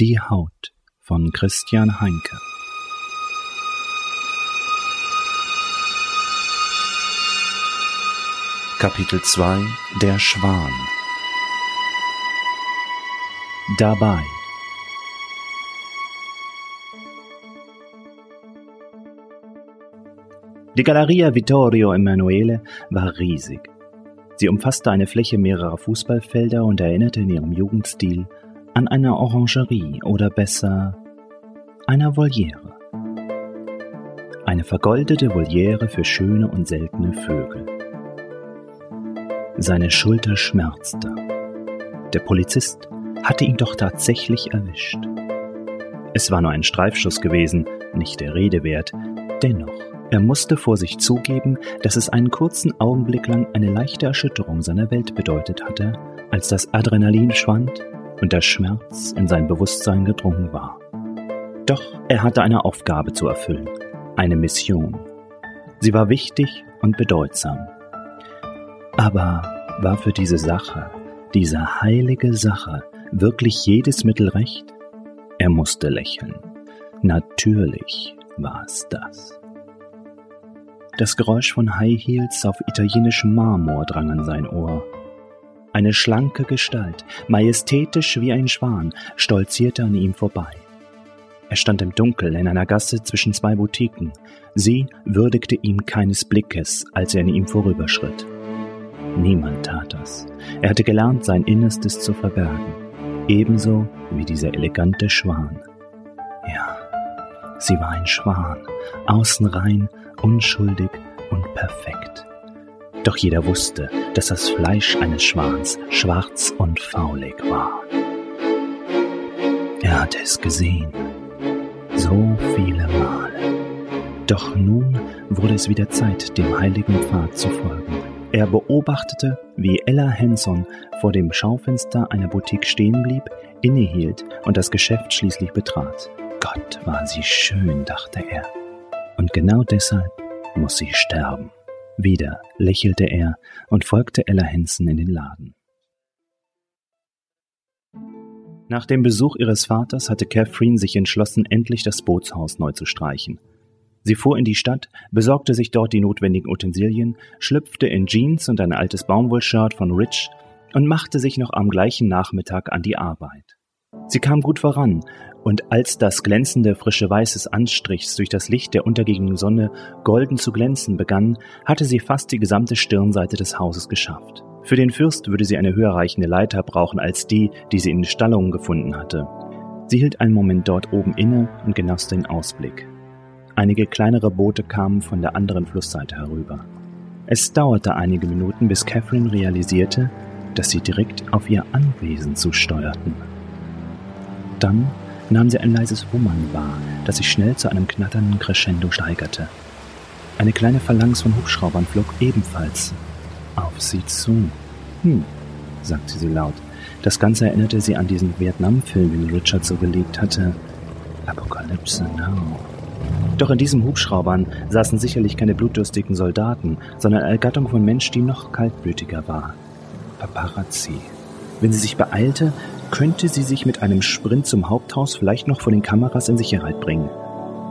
Die Haut von Christian Heinke. Kapitel 2 Der Schwan. Dabei. Die Galleria Vittorio Emanuele war riesig. Sie umfasste eine Fläche mehrerer Fußballfelder und erinnerte in ihrem Jugendstil an eine Orangerie oder besser einer Voliere. Eine vergoldete Voliere für schöne und seltene Vögel. Seine Schulter schmerzte. Der Polizist hatte ihn doch tatsächlich erwischt. Es war nur ein Streifschuss gewesen, nicht der Rede wert, dennoch er musste vor sich zugeben, dass es einen kurzen Augenblick lang eine leichte Erschütterung seiner Welt bedeutet hatte, als das Adrenalin schwand und der Schmerz in sein Bewusstsein gedrungen war. Doch er hatte eine Aufgabe zu erfüllen, eine Mission. Sie war wichtig und bedeutsam. Aber war für diese Sache, diese heilige Sache, wirklich jedes Mittel recht? Er musste lächeln. Natürlich war es das. Das Geräusch von High Heels auf italienischem Marmor drang an sein Ohr. Eine schlanke Gestalt, majestätisch wie ein Schwan, stolzierte an ihm vorbei. Er stand im Dunkel in einer Gasse zwischen zwei Boutiquen. Sie würdigte ihm keines Blickes, als er an ihm vorüberschritt. Niemand tat das. Er hatte gelernt, sein Innerstes zu verbergen. Ebenso wie dieser elegante Schwan. Ja, sie war ein Schwan, außen rein unschuldig und perfekt. Doch jeder wusste, dass das Fleisch eines Schwans schwarz und faulig war. Er hatte es gesehen, so viele Male. Doch nun wurde es wieder Zeit, dem heiligen Pfad zu folgen. Er beobachtete, wie Ella Henson vor dem Schaufenster einer Boutique stehen blieb, innehielt und das Geschäft schließlich betrat. Gott war sie schön, dachte er. Und genau deshalb muss sie sterben. Wieder lächelte er und folgte Ella Henson in den Laden. Nach dem Besuch ihres Vaters hatte Catherine sich entschlossen, endlich das Bootshaus neu zu streichen. Sie fuhr in die Stadt, besorgte sich dort die notwendigen Utensilien, schlüpfte in Jeans und ein altes Baumwollshirt von Rich und machte sich noch am gleichen Nachmittag an die Arbeit. Sie kam gut voran, und als das glänzende frische Weiß des Anstrichs durch das Licht der untergehenden Sonne golden zu glänzen begann, hatte sie fast die gesamte Stirnseite des Hauses geschafft. Für den Fürst würde sie eine höher reichende Leiter brauchen als die, die sie in den Stallungen gefunden hatte. Sie hielt einen Moment dort oben inne und genoss den Ausblick. Einige kleinere Boote kamen von der anderen Flussseite herüber. Es dauerte einige Minuten, bis Catherine realisierte, dass sie direkt auf ihr Anwesen zusteuerten. Dann nahm sie ein leises Wummern wahr, das sich schnell zu einem knatternden Crescendo steigerte. Eine kleine Phalanx von Hubschraubern flog ebenfalls auf sie zu. Hm, sagte sie laut. Das Ganze erinnerte sie an diesen Vietnam-Film, den Richard so gelegt hatte. Apokalypse Now. Doch in diesen Hubschraubern saßen sicherlich keine blutdürstigen Soldaten, sondern eine Gattung von Mensch, die noch kaltblütiger war. Paparazzi. Wenn sie sich beeilte, könnte sie sich mit einem Sprint zum Haupthaus vielleicht noch vor den Kameras in Sicherheit bringen.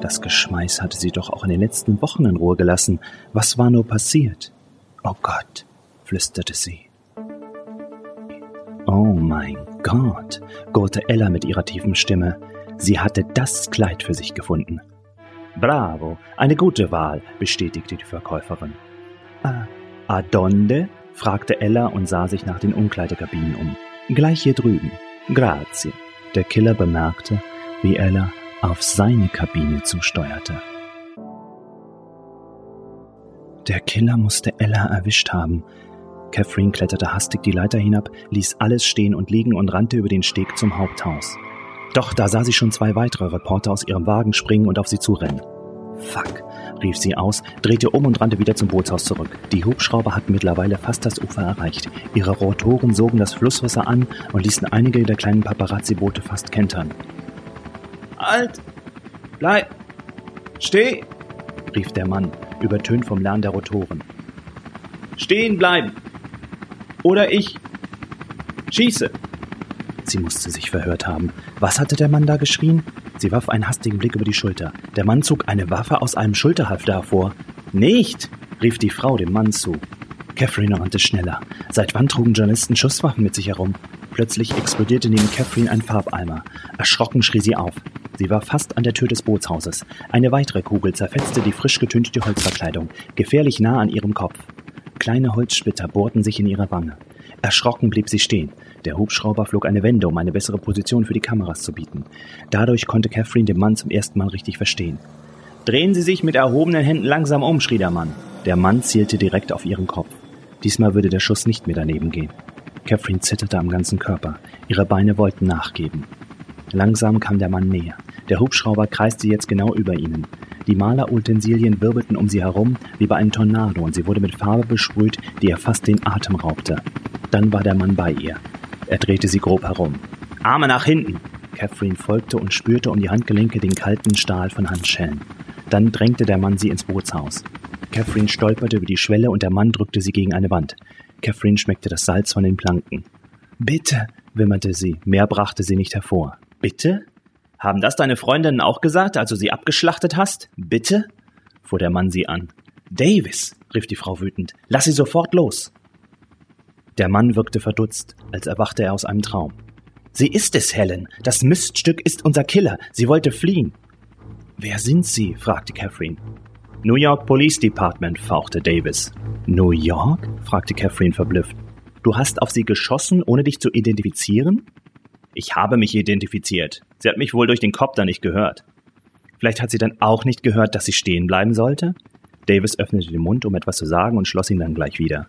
Das Geschmeiß hatte sie doch auch in den letzten Wochen in Ruhe gelassen. Was war nur passiert? Oh Gott, flüsterte sie. Oh mein Gott, gurrte Ella mit ihrer tiefen Stimme. Sie hatte das Kleid für sich gefunden. Bravo, eine gute Wahl, bestätigte die Verkäuferin. Ah, adonde? fragte Ella und sah sich nach den Umkleidekabinen um. Gleich hier drüben. Grazie. Der Killer bemerkte, wie Ella auf seine Kabine zusteuerte. Der Killer musste Ella erwischt haben. Catherine kletterte hastig die Leiter hinab, ließ alles stehen und liegen und rannte über den Steg zum Haupthaus. Doch da sah sie schon zwei weitere Reporter aus ihrem Wagen springen und auf sie zurennen. Fuck, rief sie aus, drehte um und rannte wieder zum Bootshaus zurück. Die Hubschrauber hatten mittlerweile fast das Ufer erreicht. Ihre Rotoren sogen das Flusswasser an und ließen einige der kleinen Paparazzi-Boote fast kentern. Halt! Bleib! Steh! rief der Mann, übertönt vom Lärm der Rotoren. Stehen bleiben! Oder ich schieße! Sie musste sich verhört haben. Was hatte der Mann da geschrien? Sie warf einen hastigen Blick über die Schulter. Der Mann zog eine Waffe aus einem Schulterhalfter hervor. Nicht! rief die Frau dem Mann zu. Catherine rannte schneller. Seit wann trugen Journalisten Schusswaffen mit sich herum? Plötzlich explodierte neben Catherine ein Farbeimer. Erschrocken schrie sie auf. Sie war fast an der Tür des Bootshauses. Eine weitere Kugel zerfetzte die frisch getünchte Holzverkleidung, gefährlich nah an ihrem Kopf. Kleine Holzsplitter bohrten sich in ihre Wange. Erschrocken blieb sie stehen. Der Hubschrauber flog eine Wende, um eine bessere Position für die Kameras zu bieten. Dadurch konnte Catherine den Mann zum ersten Mal richtig verstehen. Drehen Sie sich mit erhobenen Händen langsam um, schrie der Mann. Der Mann zielte direkt auf ihren Kopf. Diesmal würde der Schuss nicht mehr daneben gehen. Catherine zitterte am ganzen Körper. Ihre Beine wollten nachgeben. Langsam kam der Mann näher. Der Hubschrauber kreiste jetzt genau über ihnen. Die Malerutensilien wirbelten um sie herum wie bei einem Tornado und sie wurde mit Farbe besprüht, die ihr fast den Atem raubte. Dann war der Mann bei ihr. Er drehte sie grob herum. Arme nach hinten! Catherine folgte und spürte um die Handgelenke den kalten Stahl von Handschellen. Dann drängte der Mann sie ins Bootshaus. Catherine stolperte über die Schwelle und der Mann drückte sie gegen eine Wand. Catherine schmeckte das Salz von den Planken. Bitte, wimmerte sie. Mehr brachte sie nicht hervor. Bitte? Haben das deine Freundinnen auch gesagt, als du sie abgeschlachtet hast? Bitte? fuhr der Mann sie an. Davis, rief die Frau wütend, lass sie sofort los. Der Mann wirkte verdutzt, als erwachte er aus einem Traum. Sie ist es, Helen. Das Miststück ist unser Killer. Sie wollte fliehen. Wer sind Sie? fragte Catherine. New York Police Department, fauchte Davis. New York? fragte Catherine verblüfft. Du hast auf sie geschossen, ohne dich zu identifizieren? Ich habe mich identifiziert. Sie hat mich wohl durch den Kopter nicht gehört. Vielleicht hat sie dann auch nicht gehört, dass sie stehen bleiben sollte? Davis öffnete den Mund, um etwas zu sagen, und schloss ihn dann gleich wieder.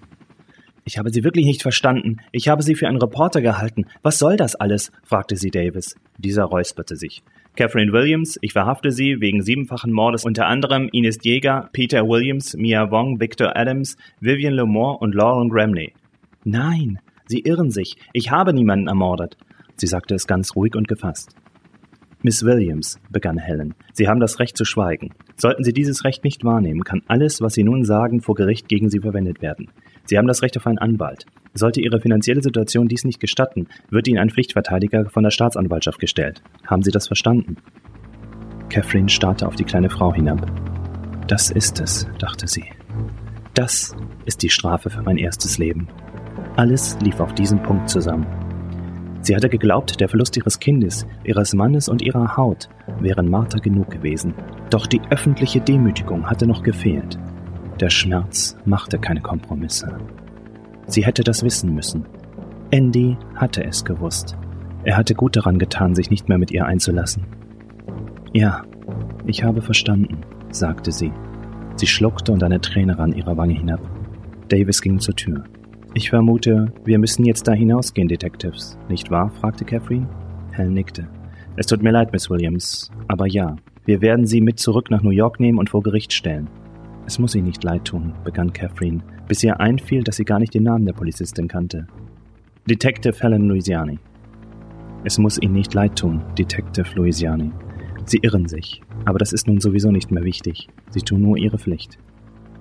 Ich habe Sie wirklich nicht verstanden. Ich habe Sie für einen Reporter gehalten. Was soll das alles? fragte sie Davis. Dieser räusperte sich. Catherine Williams, ich verhafte Sie wegen siebenfachen Mordes unter anderem Ines Jäger, Peter Williams, Mia Wong, Victor Adams, Vivian Lemore und Lauren Gramley. Nein, Sie irren sich. Ich habe niemanden ermordet. Sie sagte es ganz ruhig und gefasst. Miss Williams, begann Helen, Sie haben das Recht zu schweigen. Sollten Sie dieses Recht nicht wahrnehmen, kann alles, was Sie nun sagen, vor Gericht gegen Sie verwendet werden. Sie haben das Recht auf einen Anwalt. Sollte Ihre finanzielle Situation dies nicht gestatten, wird Ihnen ein Pflichtverteidiger von der Staatsanwaltschaft gestellt. Haben Sie das verstanden? Catherine starrte auf die kleine Frau hinab. Das ist es, dachte sie. Das ist die Strafe für mein erstes Leben. Alles lief auf diesen Punkt zusammen. Sie hatte geglaubt, der Verlust ihres Kindes, ihres Mannes und ihrer Haut wären Marter genug gewesen. Doch die öffentliche Demütigung hatte noch gefehlt. Der Schmerz machte keine Kompromisse. Sie hätte das wissen müssen. Andy hatte es gewusst. Er hatte gut daran getan, sich nicht mehr mit ihr einzulassen. Ja, ich habe verstanden, sagte sie. Sie schluckte und eine Träne rann ihrer Wange hinab. Davis ging zur Tür. Ich vermute, wir müssen jetzt da hinausgehen, Detectives, nicht wahr? fragte Catherine. Helen nickte. Es tut mir leid, Miss Williams, aber ja, wir werden Sie mit zurück nach New York nehmen und vor Gericht stellen. Es muss Ihnen nicht leid tun, begann Catherine, bis ihr einfiel, dass sie gar nicht den Namen der Polizistin kannte. Detective Helen Louisiani. Es muss Ihnen nicht leid tun, Detective Louisiani. Sie irren sich, aber das ist nun sowieso nicht mehr wichtig. Sie tun nur Ihre Pflicht.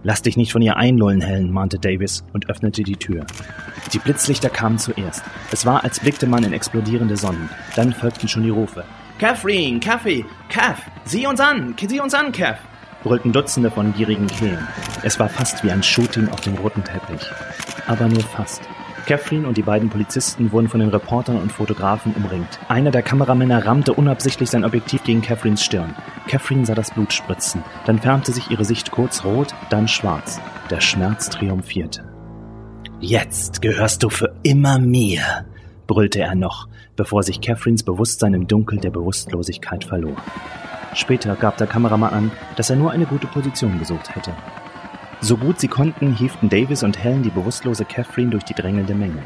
Lass dich nicht von ihr einlullen, Helen, mahnte Davis und öffnete die Tür. Die Blitzlichter kamen zuerst. Es war, als blickte man in explodierende Sonnen. Dann folgten schon die Rufe. Catherine, Kaffee, Kath, sieh uns an, sieh uns an, Kath, brüllten Dutzende von gierigen Kehlen. Es war fast wie ein Shooting auf dem roten Teppich. Aber nur fast. Catherine und die beiden Polizisten wurden von den Reportern und Fotografen umringt. Einer der Kameramänner rammte unabsichtlich sein Objektiv gegen Catherines Stirn. Catherine sah das Blut spritzen. Dann färbte sich ihre Sicht kurz rot, dann schwarz. Der Schmerz triumphierte. Jetzt gehörst du für immer mir, brüllte er noch, bevor sich Catherines Bewusstsein im Dunkel der Bewusstlosigkeit verlor. Später gab der Kameramann an, dass er nur eine gute Position gesucht hätte. So gut sie konnten, hieften Davis und Helen die bewusstlose Catherine durch die drängelnde Menge.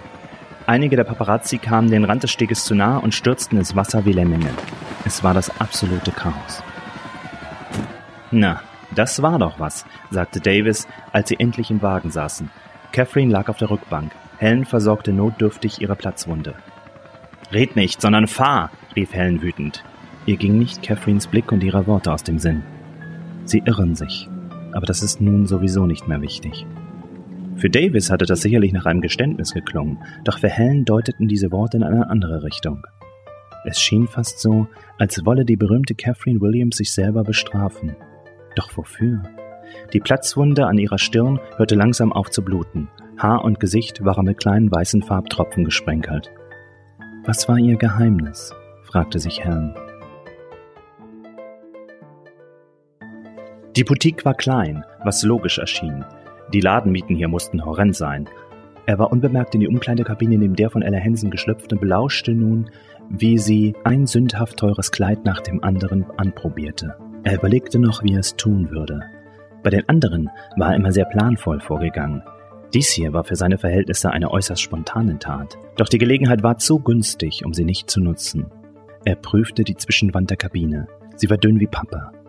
Einige der Paparazzi kamen den Rand des Steges zu nah und stürzten ins Wasser wie Lemminge. Es war das absolute Chaos. Na, das war doch was, sagte Davis, als sie endlich im Wagen saßen. Catherine lag auf der Rückbank. Helen versorgte notdürftig ihre Platzwunde. Red nicht, sondern fahr, rief Helen wütend. Ihr ging nicht Catherines Blick und ihre Worte aus dem Sinn. Sie irren sich aber das ist nun sowieso nicht mehr wichtig. Für Davis hatte das sicherlich nach einem Geständnis geklungen, doch für Helen deuteten diese Worte in eine andere Richtung. Es schien fast so, als wolle die berühmte Catherine Williams sich selber bestrafen. Doch wofür? Die Platzwunde an ihrer Stirn hörte langsam auf zu bluten. Haar und Gesicht waren mit kleinen weißen Farbtropfen gesprenkelt. Was war ihr Geheimnis? fragte sich Helen. Die Boutique war klein, was logisch erschien. Die Ladenmieten hier mussten horrend sein. Er war unbemerkt in die Umkleidekabine neben der von Ella Hansen geschlüpft und belauschte nun, wie sie ein sündhaft teures Kleid nach dem anderen anprobierte. Er überlegte noch, wie er es tun würde. Bei den anderen war er immer sehr planvoll vorgegangen. Dies hier war für seine Verhältnisse eine äußerst spontane Tat. Doch die Gelegenheit war zu günstig, um sie nicht zu nutzen. Er prüfte die Zwischenwand der Kabine. Sie war dünn wie Pappe.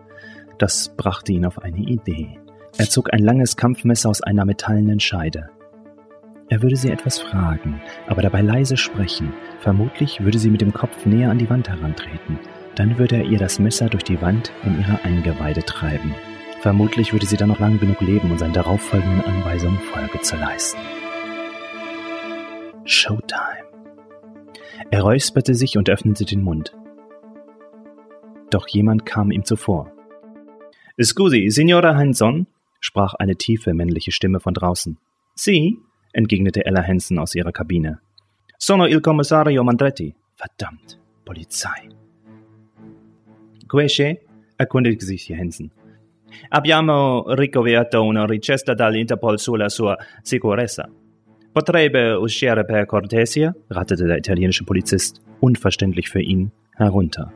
Das brachte ihn auf eine Idee. Er zog ein langes Kampfmesser aus einer metallenen Scheide. Er würde sie etwas fragen, aber dabei leise sprechen. Vermutlich würde sie mit dem Kopf näher an die Wand herantreten. Dann würde er ihr das Messer durch die Wand in ihre Eingeweide treiben. Vermutlich würde sie dann noch lange genug leben, um seinen darauffolgenden Anweisungen Folge zu leisten. Showtime. Er räusperte sich und öffnete den Mund. Doch jemand kam ihm zuvor. Scusi, Signora Hanson? sprach eine tiefe männliche Stimme von draußen. Sie? entgegnete Ella Hansen aus ihrer Kabine. Sono il commissario Mandretti. Verdammt, Polizei. Quesce? erkundigte sich Hansen. Abbiamo ricoverto una richiesta dall'Interpol sulla sua sicurezza. Potrebbe uscire per cortesia? rattete der italienische Polizist, unverständlich für ihn, herunter.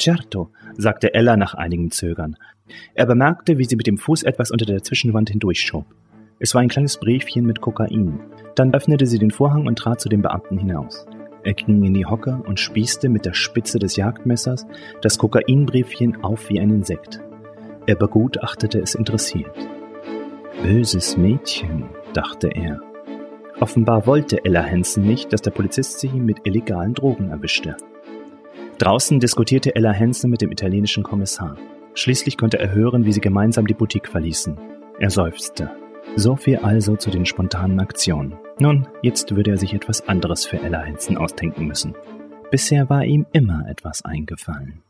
Certo, sagte Ella nach einigem Zögern. Er bemerkte, wie sie mit dem Fuß etwas unter der Zwischenwand hindurchschob. Es war ein kleines Briefchen mit Kokain. Dann öffnete sie den Vorhang und trat zu dem Beamten hinaus. Er ging in die Hocke und spießte mit der Spitze des Jagdmessers das Kokainbriefchen auf wie ein Insekt. Er begutachtete es interessiert. Böses Mädchen, dachte er. Offenbar wollte Ella Hansen nicht, dass der Polizist sie mit illegalen Drogen erwischte. Draußen diskutierte Ella Hansen mit dem italienischen Kommissar. Schließlich konnte er hören, wie sie gemeinsam die Boutique verließen. Er seufzte. So viel also zu den spontanen Aktionen. Nun, jetzt würde er sich etwas anderes für Ella Henson ausdenken müssen. Bisher war ihm immer etwas eingefallen.